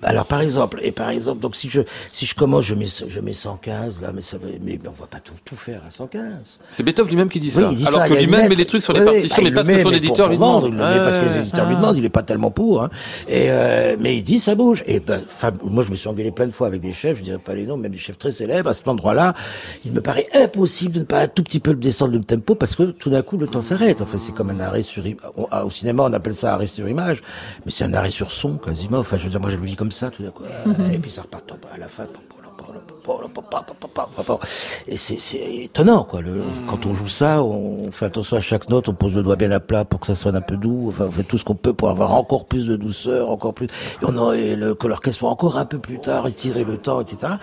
Alors par exemple, et par exemple, donc si je si je commence, je mets je mets 115 là, mais ça mais, mais on va pas tout, tout faire à 115. C'est Beethoven lui-même qui dit ça. il dit Alors que lui-même met des trucs sur les partitions, mais, pas parce que son éditeur lui demande. il le met parce que les éditeurs lui demandent. Il est pas tellement pour. Hein. Et euh, mais il dit ça bouge. Et ben, moi je me suis engueulé plein de fois avec des chefs, je dirais pas les noms, même des chefs très célèbres. À cet endroit-là, il me paraît impossible de ne pas un tout petit peu le descendre le tempo parce que tout d'un coup le temps s'arrête. Enfin c'est comme un arrêt sur au cinéma on appelle ça arrêt sur image, mais c'est un arrêt sur son quasiment. Enfin je veux dire moi je le vis comme ça Et puis ça repart à la fin. Et c'est étonnant, quoi. Quand on joue ça, on fait attention à chaque note, on pose le doigt bien à plat pour que ça sonne un peu doux. Enfin, on fait tout ce qu'on peut pour avoir encore plus de douceur, encore plus, et on a, le, que l'orchestre soit encore un peu plus tard, étirer le temps, etc.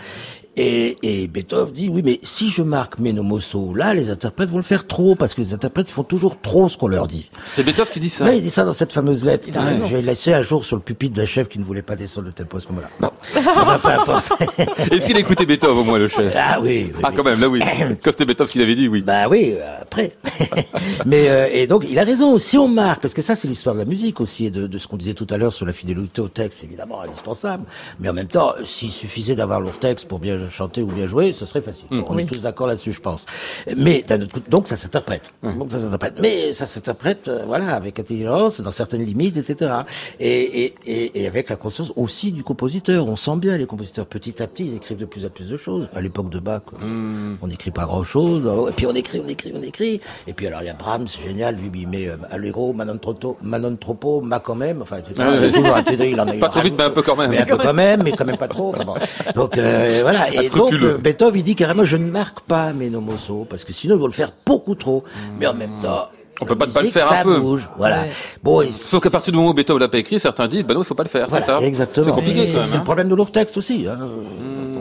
Et, et Beethoven dit oui, mais si je marque mes nomoso là, les interprètes vont le faire trop parce que les interprètes font toujours trop ce qu'on leur dit. C'est Beethoven qui dit ça. Oui, il dit ça dans cette fameuse lettre. J'ai laissé un jour sur le pupitre la chef qui ne voulait pas descendre le tempo à ce moment-là. Non, enfin, peu importe. Est-ce qu'il écoutait Beethoven au moins le chef? Ah oui. ah quand même, là oui. Quand c'était Beethoven qui l'avait dit, oui. Bah oui, après. mais euh, et donc il a raison. Si on marque, parce que ça c'est l'histoire de la musique aussi et de, de ce qu'on disait tout à l'heure sur la fidélité au texte, évidemment indispensable. Mais en même temps, s'il suffisait d'avoir leur texte pour bien chanter ou bien jouer ce serait facile. Mm. On est tous d'accord là-dessus, je pense. Mais d'un autre côté, donc ça s'interprète. Donc ça s'interprète. Mais ça s'interprète, euh, voilà, avec intelligence, dans certaines limites, etc. Et, et, et, et, avec la conscience aussi du compositeur. On sent bien les compositeurs petit à petit, ils écrivent de plus en plus de choses. À l'époque de Bach, mm. on n'écrit pas grand-chose. Et puis on écrit, on écrit, on écrit. Et puis alors il y a Brahms, c'est génial. Lui, il met euh, Allegro, Manon Tropo, Manon Tropo, Ma quand même. Enfin, etc. Ah, toujours un il en a Pas trop vite, mais un peu quand même. Mais un peu quand même, mais quand même pas trop. Enfin, bon. Donc euh, voilà. Et donc Beethoven, il dit carrément, je ne marque pas mes nomosos, parce que sinon ils vont le faire beaucoup trop. Mais en même temps, on peut pas ne pas le faire un peu. Bouge, voilà. Bon, Sauf qu'à partir du moment où Beethoven l'a pas écrit, certains disent, ben non, il faut pas le faire. c'est ça. Exactement. C'est compliqué. C'est le hein. problème de leur texte aussi. Hein. Hmm.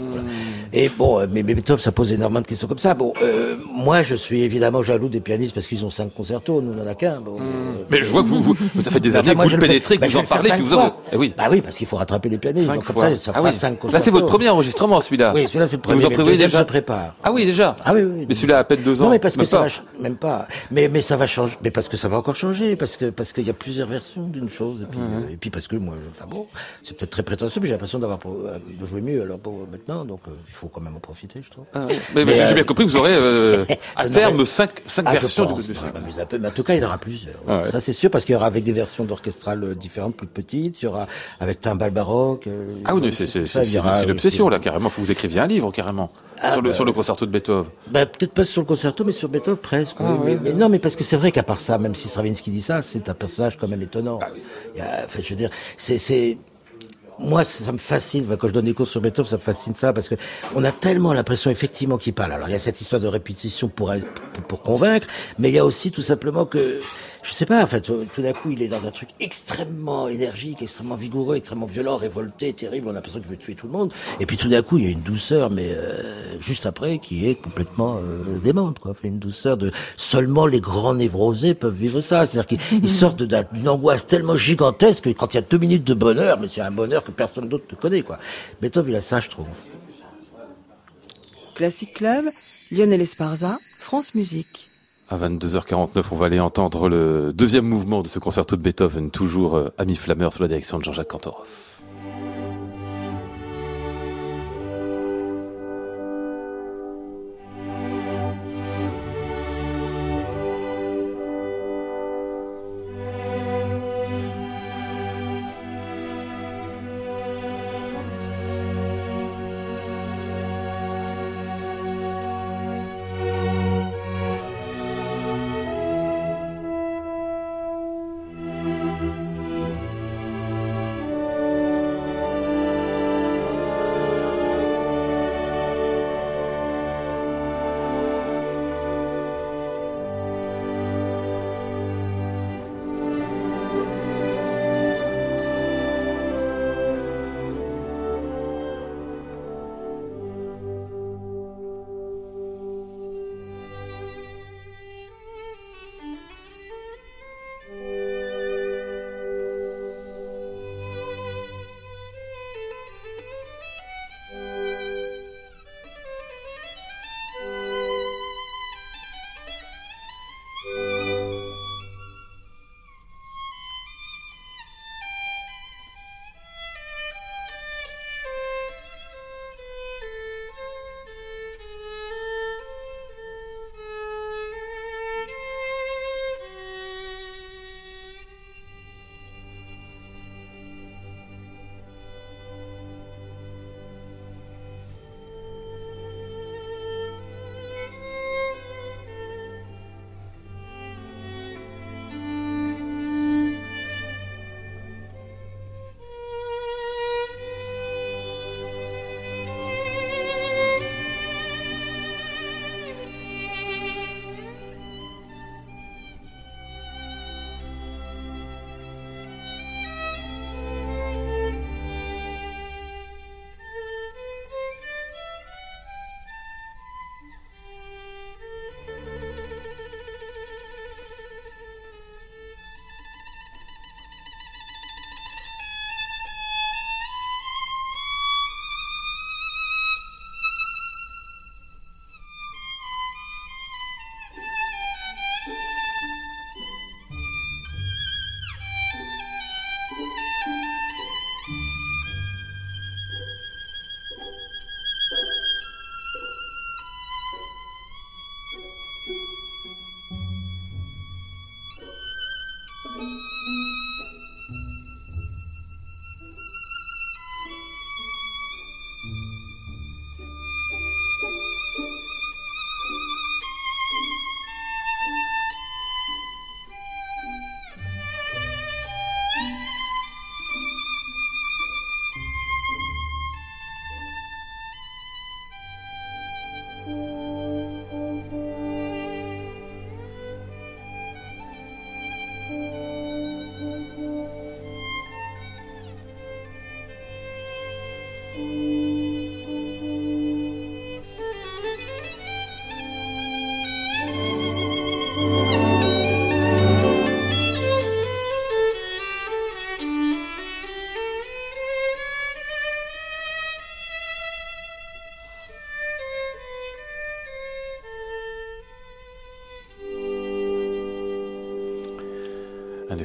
Et bon, euh, mais, Beethoven, ça pose énormément de questions comme ça. Bon, euh, moi, je suis évidemment jaloux des pianistes parce qu'ils ont cinq concertos, nous, on en a qu'un. Bon, euh, mais je vois que vous, vous, vous avez des années que vous le pénétrez, que vous en parlez, que vous en... Eh oui. Bah oui, parce qu'il faut rattraper les pianistes. Cinq donc, comme ça, ça ah fera ah oui. cinq concertos. Là, c'est votre premier enregistrement, celui-là. Oui, celui-là, c'est le premier. Vous en prévoyez déjà se prépare. Ah oui, déjà. Ah oui, oui. Mais celui-là a à peine deux ans. Non, mais parce que ça va, même pas. Mais, mais ça va changer. Mais parce que ça va encore changer, parce que, parce qu'il y a plusieurs versions d'une chose. Et puis, et puis parce que moi, enfin bon, c'est peut-être très prétentieux, mais j'ai l'impression d'avoir, de jouer mieux alors pour maintenant, donc il faut quand même en profiter. Ah, mais, mais, j'ai bien compris, vous aurez euh, à terme cinq, cinq ah, versions du Je un peu, mais en tout cas, il y en aura plusieurs. Ah, Ça, c'est sûr, parce qu'il y aura avec des versions d'orchestrales euh, différentes, plus petites. Il y aura avec timbal baroque. Euh, ah oui, c'est l'obsession, là, carrément. Faut que vous écriviez un livre, carrément. Ah, sur, le, bah, sur le concerto de Beethoven. Bah, peut-être pas sur le concerto, mais sur Beethoven presque. mais, mais, non, mais parce que c'est vrai qu'à part ça, même si Stravinsky dit ça, c'est un personnage quand même étonnant. Il y a, enfin, je veux dire, c'est moi, ça me fascine. Quand je donne des cours sur Beethoven, ça me fascine ça parce que on a tellement l'impression effectivement qu'il parle. Alors il y a cette histoire de répétition pour, pour, pour convaincre, mais il y a aussi tout simplement que je sais pas, en fait, tout d'un coup, il est dans un truc extrêmement énergique, extrêmement vigoureux, extrêmement violent, révolté, terrible. On a l'impression qu'il veut tuer tout le monde. Et puis tout d'un coup, il y a une douceur, mais euh, juste après, qui est complètement euh, démente, quoi. Fait une douceur de seulement les grands névrosés peuvent vivre ça. C'est-à-dire qu'ils sortent d'une angoisse tellement gigantesque que quand il y a deux minutes de bonheur, mais c'est un bonheur que personne d'autre ne connaît, quoi. Beethoven, il a ça, je trouve. Classic Club, Lionel Esparza, France Musique. À 22h49, on va aller entendre le deuxième mouvement de ce concerto de Beethoven, toujours euh, Ami Flammeur sous la direction de Jean-Jacques Cantorov.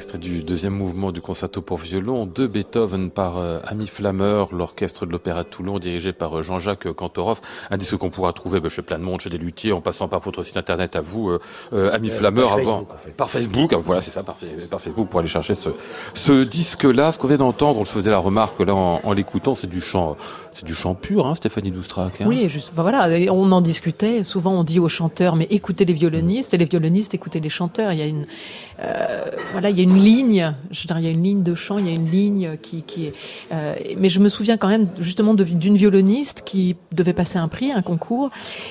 Extrait du deuxième mouvement du concerto pour violon de Beethoven par euh, Ami Flammeur, l'orchestre de l'Opéra de Toulon dirigé par euh, Jean-Jacques Kantorov. Un disque qu'on pourra trouver bah, chez plein de monde, chez des luthiers, en passant par votre site internet à vous, euh, Ami Flammeur, avant par Facebook. Ah, voilà, c'est ça, par, Facebook pour aller chercher ce, ce disque-là. Ce qu'on vient d'entendre, on se faisait la remarque là en, l'écoutant, c'est du chant, c'est du chant pur, hein, Stéphanie Doustrac. Hein. Oui, juste, voilà, on en discutait. Souvent, on dit aux chanteurs, mais écoutez les violonistes, et les violonistes écoutez les chanteurs. Il y a une, voilà, il il y a une ligne. Je veux dire, il y a une ligne de chant, il y a une ligne qui, qui est. euh, mais je me souviens quand même justement d'une violoniste qui devait passer un prix, un concours,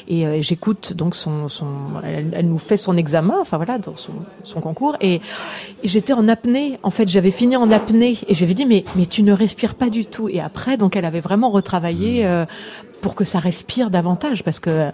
et euh, j'écoute donc son, son elle, elle nous fait son examen, enfin voilà, dans son, son concours, et, et j'étais en apnée. En fait, j'avais fini en apnée, et j'avais dit mais mais tu ne respires pas du tout. Et après, donc elle avait vraiment retravaillé euh, pour que ça respire davantage, parce que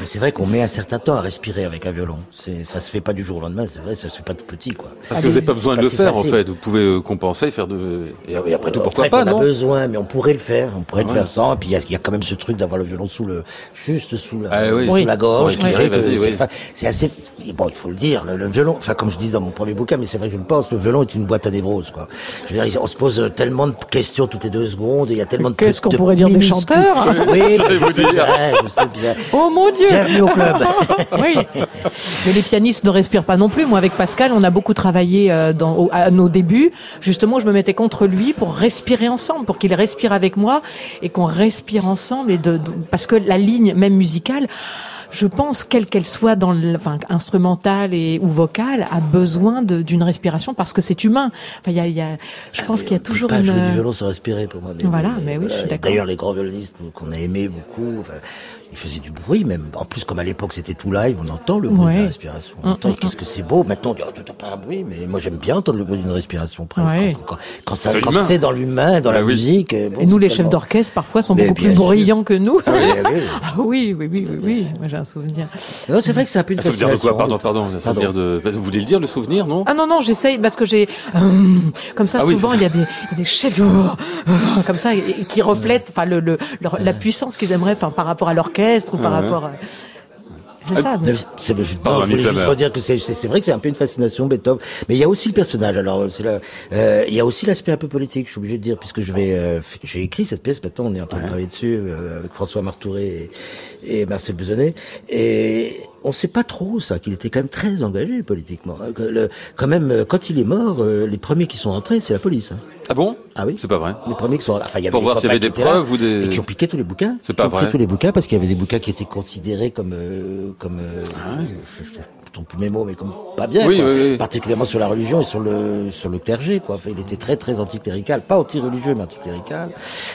Mais c'est vrai qu'on met un certain temps à respirer avec un violon. C'est, ça se fait pas du jour au lendemain, c'est vrai, ça se fait pas tout petit, quoi. Parce que vous n'avez pas besoin de pas le si faire, en fait. Vous pouvez euh, compenser, faire de... Et et après tout, pourquoi Après, pas, qu'on non a besoin, mais on pourrait le faire. On pourrait Ouais. le faire sans. Et puis il y a, il y a quand même ce truc d'avoir le violon sous le, juste sous la, Ah oui. sous Oui. la gorge, Oui, c'est, fa- c'est assez. Bon, il faut le dire. Le, le violon, enfin comme je dis dans mon premier bouquin, mais c'est vrai que je le pense. Le violon est une boîte à névrose, quoi. Je veux dire, on se pose tellement de questions toutes les deux secondes. Il y a tellement de Qu'est-ce qu'on pourrait dire des chanteurs Oui, vous dire. bien, je sais bien. oh mon Dieu Bienvenue au club. oui. Mais les pianistes ne respirent pas non plus. Moi, avec Pascal, on a beaucoup travaillé euh, dans, au- à nos débuts. Justement, je me mettais contre lui pour respirer ensemble, pour qu'il respire avec moi et qu'on respire ensemble. Et de, de- parce que la ligne, même musicale, je pense, quelle qu'elle soit dans le, enfin, instrumentale et ou vocale, a besoin d'une respiration parce que c'est humain. Enfin, il y a, y a, je pense qu'il y a toujours pas une. jouer du violon sans respirer pour moi. Voilà, mais oui, je suis d'accord. D'ailleurs, les grands violonistes qu'on a aimés beaucoup, enfin, ils faisaient du bruit même. En plus, comme à l'époque c'était tout live, on entend le bruit de Ouais. la respiration. On Mm, entend, et mm, qu'est-ce que c'est beau. Maintenant, on dit, oh, pas un bruit, mais moi j'aime bien entendre le bruit d'une respiration presque. Ouais. Quand, quand- quand ça, C'est quand humain. c'est dans l'humain, dans Ah la oui. musique. euh, bon, Et nous, les chefs d'orchestre, parfois, sont Mais beaucoup plus sûr. bruyants que nous. Ah oui, oui. Ah oui, oui, oui, oui, oui. Moi, j'ai un souvenir. Non, c'est vrai que c'est un peu une Un souvenir de quoi. Pardon, pardon. Un souvenir de... Vous voulez le dire, le souvenir, non Ah non, non, j'essaye parce que j'ai... hum, comme ça, Ah oui, souvent, il y, a des- il y a des chefs qui- comme ça, qui reflètent enfin, le, le, leur- la puissance qu'ils aimeraient enfin, par rapport à l'orchestre ou par Ouais. rapport à... C'est ça. Mais c'est- je, non, je voulais Ami juste Flammer. redire que c'est vrai que c'est un peu une fascination Beethoven, mais il y a aussi le personnage. Alors c'est euh, il y a aussi l'aspect un peu politique. Je suis obligé de dire puisque je vais, euh, j'ai écrit cette pièce. Maintenant, on est en train de travailler dessus euh, avec François Martouré et, et Marcel Besonnet. Et on sait pas trop ça qu'il était quand même très engagé politiquement. que le- quand même, euh, quand il est mort, euh, les premiers qui sont rentrés, c'est la police. hein. Ah bon? Ah oui. C'est pas vrai. Les premiers qui sont, enfin, il y avait Pour des voir s'il y avait des qui là preuves ou des- et qui ont piqué tous les bouquins. C'est Qui pas ont pris vrai. tous les bouquins parce qu'il y avait des bouquins qui étaient considérés comme, euh, comme, euh, je, je, je plus mes mots, mais comme pas bien. Oui, quoi. oui, oui. Particulièrement sur la religion et sur le, sur le clergé, quoi. Enfin, il était très, très anticlérical, pas anti-religieux, mais anticlérical.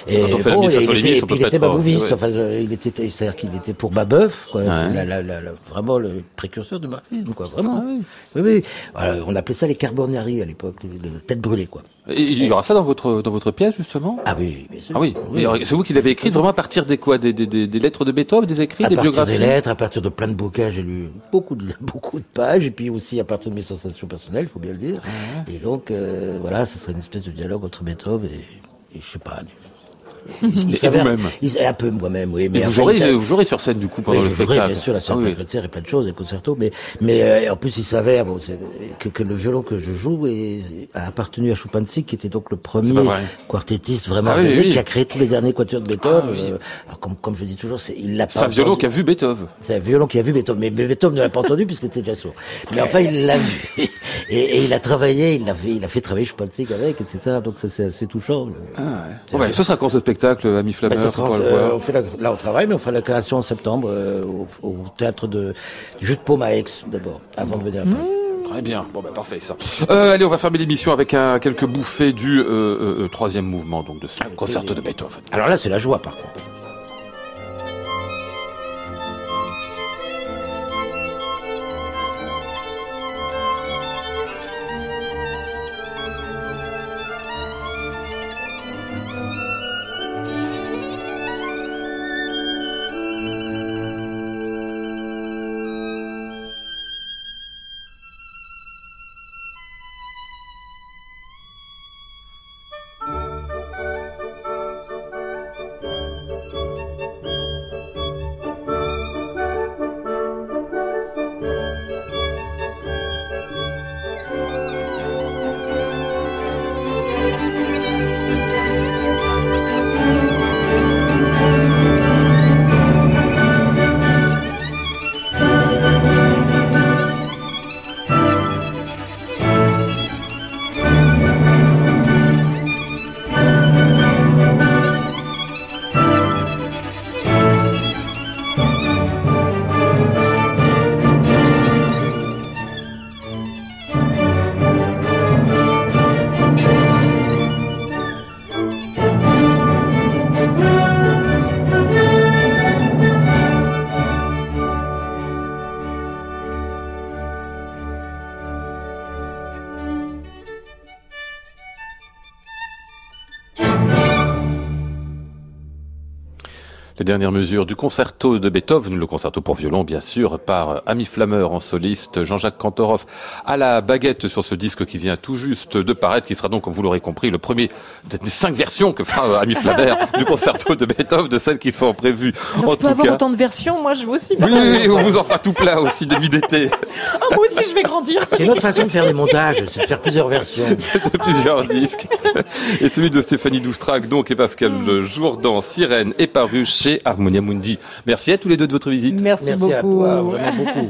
Et Quand on fait la bon, mise et sur il était, on peut il babouviste. Enfin, euh, il était, c'est-à-dire qu'il était pour Babeuf, quoi. Ouais. C'est la- la- la- la- vraiment le précurseur du marxisme, quoi. Vraiment. Ah oui. Oui, oui. Voilà, on appelait ça les carbonari à l'époque, les têtes brûlées, quoi. Et il y aura ça dans votre, dans votre pièce, justement Ah oui, bien sûr. Ah oui. C'est vous qui l'avez écrit vraiment à partir des quoi des, des, lettres de Beethoven, des écrits, à des partir biographies des lettres, à partir de plein de bouquins, j'ai lu beaucoup de beaucoup de pages, et puis aussi à partir de mes sensations personnelles, faut bien le dire. Et donc euh, voilà, ça serait une espèce de dialogue entre Beethoven et, et je sais pas. Il, Et vous-même un peu moi-même, oui. Mais vous jouerez, vous jouerez sur scène du coup pendant oui, le je jouerai, spectacle. bien sûr, la Ah Santa oui. Et plein de choses, des concertos, mais, mais euh, en plus, il s'avère bon, que, que le violon que je joue est, a appartenu à Choupanski, qui était donc le premier quartettiste vraiment Ah oui, qui a créé tous les derniers quatuors de Beethoven. Ah. Euh, alors, comme, comme je dis toujours, il l'a pas C'est un violon qui a vu Beethoven. C'est un violon qui a vu Beethoven, mais Beethoven ne l'a pas entendu puisqu'il était déjà sourd. Mais enfin, il l'a vu. Et, et il a travaillé, il l'a fait, il a fait travailler Choupanski avec, etc. Donc ça, c'est assez touchant. Bon, ben, ce sera quand ce spectacle, Ami Flammer Ben, ça sera, on euh, fait la- là, on travaille, mais on fera la création en septembre euh, au, au théâtre de, du Jeu de Paume à Aix, d'abord, avant de venir à Paris. Très bien, bon bah parfait ça. Euh, allez, on va fermer l'émission avec un, quelques bouffées du euh, troisième mouvement donc de ce Avec concerto de Beethoven. Alors là, c'est la joie, par contre. Les dernières mesures du concerto de Beethoven, le concerto pour violon bien sûr, par Ami Flammer en soliste, Jean-Jacques Kantorov à la baguette sur ce disque qui vient tout juste de paraître, qui sera donc, comme vous l'aurez compris, le premier des cinq versions que fera Ami Flammer du concerto de Beethoven, de celles qui sont prévues. Alors, en je peux tout avoir cas. autant de versions, moi je veux aussi. Oui, oui, oui, on vous en fera tout plein aussi de nuit d'été. Ah, moi aussi je vais grandir. C'est une autre façon de faire des montages, c'est de faire plusieurs versions. de plusieurs disques. Et celui de Stéphanie Doustrac, donc, et Pascal Jourdan, Sirène, est paru chez Harmonia Mundi. Merci à tous les deux de votre visite. Merci, Merci beaucoup. à toi, vraiment beaucoup.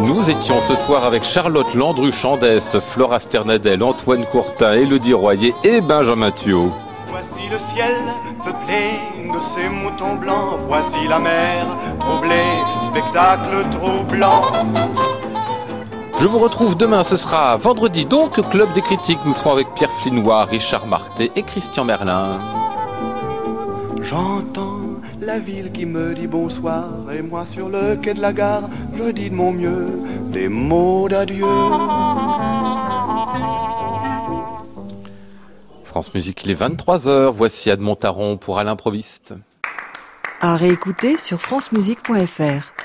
Nous étions ce soir avec Charlotte Landru-Chandès, Flora Sternadel, Antoine Courtin, Élodie Royer et Benjamin Thuot. Voici le ciel peuplé de ces moutons blancs. Voici la mer troublée, spectacle troublant. Je vous retrouve demain, ce sera vendredi, donc Club des critiques. Nous serons avec Pierre Flinois, Richard Marté et Christian Merlin. J'entends la ville qui me dit bonsoir et moi sur le quai de la gare, je dis de mon mieux des mots d'adieu. France Musique, il est 23h. Voici Ad Montaron pour à l'improviste. À réécouter sur francemusique.fr.